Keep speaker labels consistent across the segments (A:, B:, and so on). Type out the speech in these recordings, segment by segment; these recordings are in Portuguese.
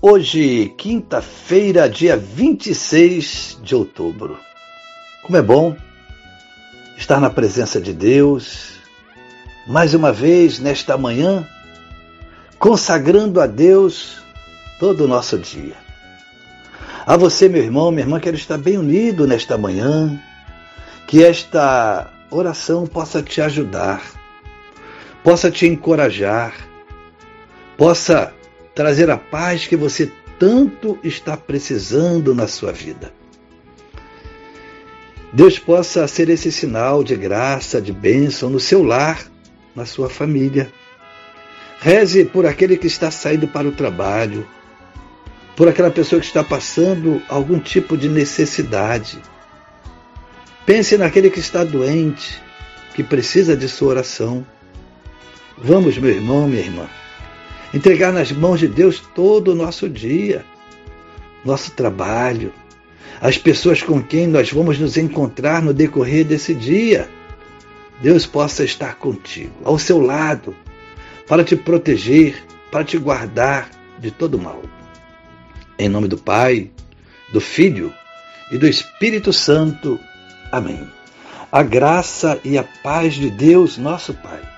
A: Hoje, quinta-feira, dia 26 de outubro. Como é bom estar na presença de Deus, mais uma vez nesta manhã, consagrando a Deus todo o nosso dia. A você, meu irmão, minha irmã, quero estar bem unido nesta manhã, que esta oração possa te ajudar, possa te encorajar, possa trazer a paz que você tanto está precisando na sua vida. Deus possa ser esse sinal de graça, de bênção no seu lar, na sua família. Reze por aquele que está saindo para o trabalho, por aquela pessoa que está passando algum tipo de necessidade. Pense naquele que está doente, que precisa de sua oração. Vamos, meu irmão, minha irmã entregar nas mãos de Deus todo o nosso dia, nosso trabalho, as pessoas com quem nós vamos nos encontrar no decorrer desse dia. Deus possa estar contigo, ao seu lado, para te proteger, para te guardar de todo mal. Em nome do Pai, do Filho e do Espírito Santo. Amém. A graça e a paz de Deus, nosso Pai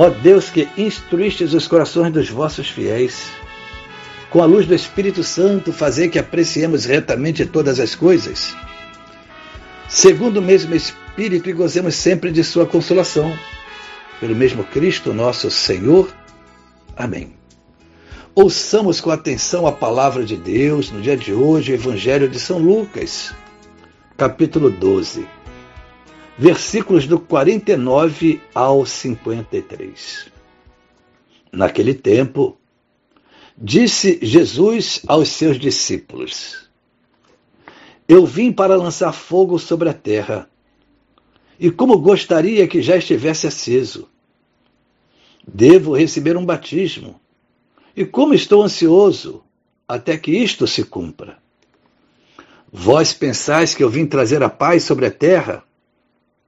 A: Ó Deus que instruístes os corações dos vossos fiéis, com a luz do Espírito Santo, fazer que apreciemos retamente todas as coisas, segundo o mesmo Espírito, e gozemos sempre de Sua consolação. Pelo mesmo Cristo nosso Senhor. Amém. Ouçamos com atenção a palavra de Deus no dia de hoje, o Evangelho de São Lucas, capítulo 12 versículos do 49 ao 53. Naquele tempo, disse Jesus aos seus discípulos: Eu vim para lançar fogo sobre a terra, e como gostaria que já estivesse aceso. Devo receber um batismo, e como estou ansioso até que isto se cumpra. Vós pensais que eu vim trazer a paz sobre a terra?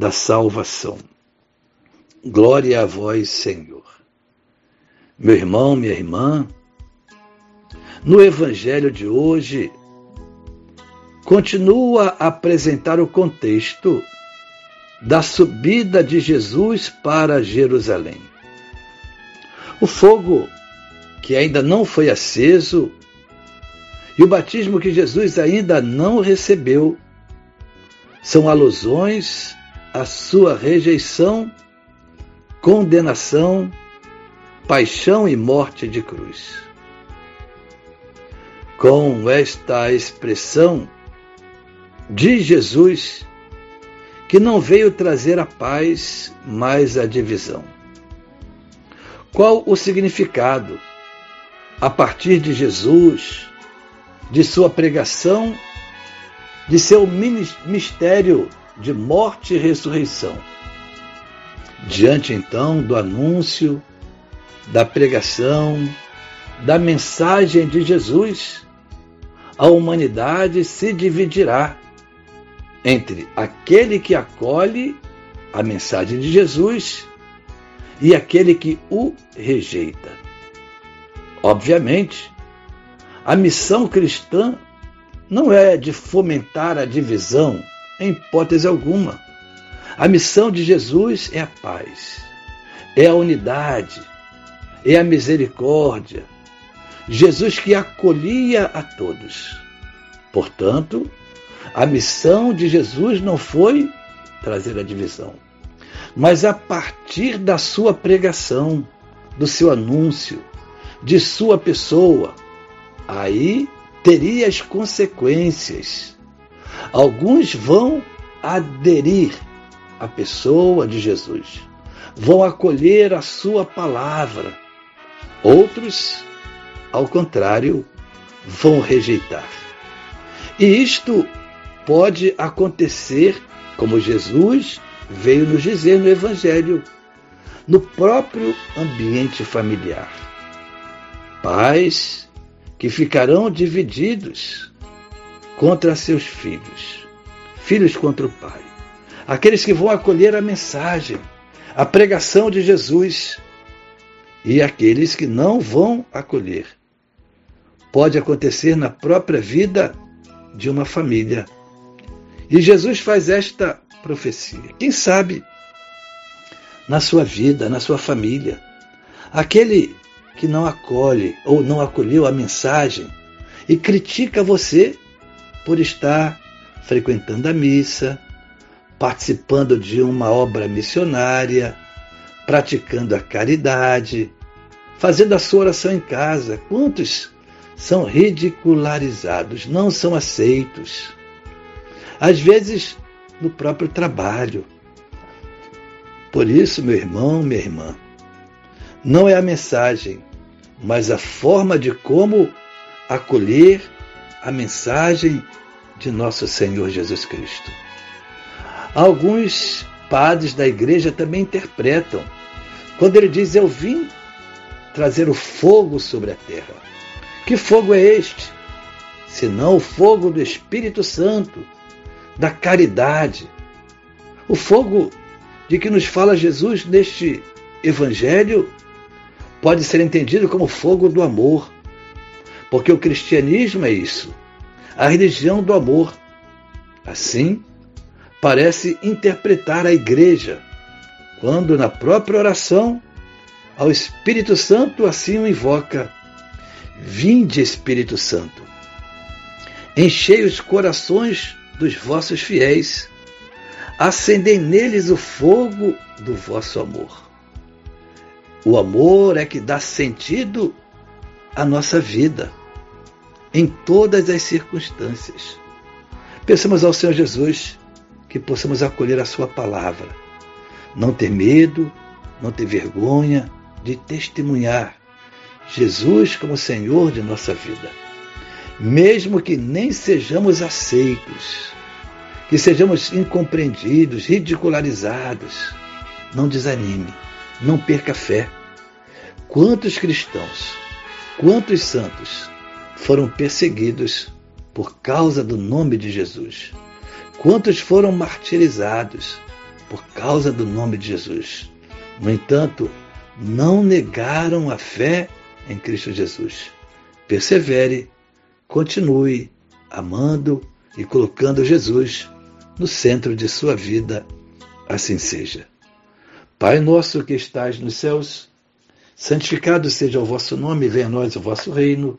A: da salvação. Glória a vós, Senhor. Meu irmão, minha irmã, no Evangelho de hoje, continua a apresentar o contexto da subida de Jesus para Jerusalém. O fogo que ainda não foi aceso e o batismo que Jesus ainda não recebeu são alusões a sua rejeição, condenação, paixão e morte de cruz. Com esta expressão, diz Jesus que não veio trazer a paz, mas a divisão. Qual o significado, a partir de Jesus, de sua pregação, de seu mistério de morte e ressurreição. Diante então do anúncio, da pregação, da mensagem de Jesus, a humanidade se dividirá entre aquele que acolhe a mensagem de Jesus e aquele que o rejeita. Obviamente, a missão cristã não é de fomentar a divisão, em hipótese alguma. A missão de Jesus é a paz, é a unidade, é a misericórdia. Jesus que acolhia a todos. Portanto, a missão de Jesus não foi trazer a divisão, mas a partir da sua pregação, do seu anúncio, de sua pessoa, aí teria as consequências. Alguns vão aderir à pessoa de Jesus, vão acolher a sua palavra. Outros, ao contrário, vão rejeitar. E isto pode acontecer, como Jesus veio nos dizer no Evangelho, no próprio ambiente familiar. Pais que ficarão divididos contra seus filhos, filhos contra o pai. Aqueles que vão acolher a mensagem, a pregação de Jesus, e aqueles que não vão acolher. Pode acontecer na própria vida de uma família e Jesus faz esta profecia. Quem sabe na sua vida, na sua família, aquele que não acolhe ou não acolheu a mensagem e critica você por estar frequentando a missa, participando de uma obra missionária, praticando a caridade, fazendo a sua oração em casa. Quantos são ridicularizados, não são aceitos? às vezes no próprio trabalho. Por isso, meu irmão, minha irmã, não é a mensagem, mas a forma de como acolher a mensagem de nosso Senhor Jesus Cristo. Alguns padres da igreja também interpretam quando ele diz: Eu vim trazer o fogo sobre a terra. Que fogo é este? Senão o fogo do Espírito Santo da caridade. O fogo de que nos fala Jesus neste Evangelho pode ser entendido como fogo do amor, porque o cristianismo é isso, a religião do amor. Assim, parece interpretar a igreja, quando na própria oração, ao Espírito Santo assim o invoca: Vinde, Espírito Santo, enchei os corações dos vossos fiéis, acendei neles o fogo do vosso amor. O amor é que dá sentido à nossa vida, em todas as circunstâncias. Pensamos ao Senhor Jesus que possamos acolher a Sua palavra, não ter medo, não ter vergonha de testemunhar Jesus como Senhor de nossa vida mesmo que nem sejamos aceitos, que sejamos incompreendidos, ridicularizados. Não desanime, não perca fé. Quantos cristãos, quantos santos foram perseguidos por causa do nome de Jesus? Quantos foram martirizados por causa do nome de Jesus? No entanto, não negaram a fé em Cristo Jesus. Persevere continue amando e colocando Jesus no centro de sua vida, assim seja. Pai nosso que estais nos céus, santificado seja o vosso nome, venha a nós o vosso reino.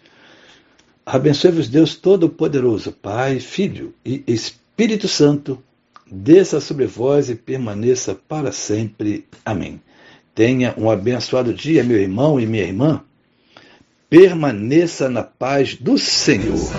A: Abençoe-vos Deus Todo-Poderoso, Pai, Filho e Espírito Santo, desça sobre vós e permaneça para sempre. Amém. Tenha um abençoado dia, meu irmão e minha irmã. Permaneça na paz do Senhor.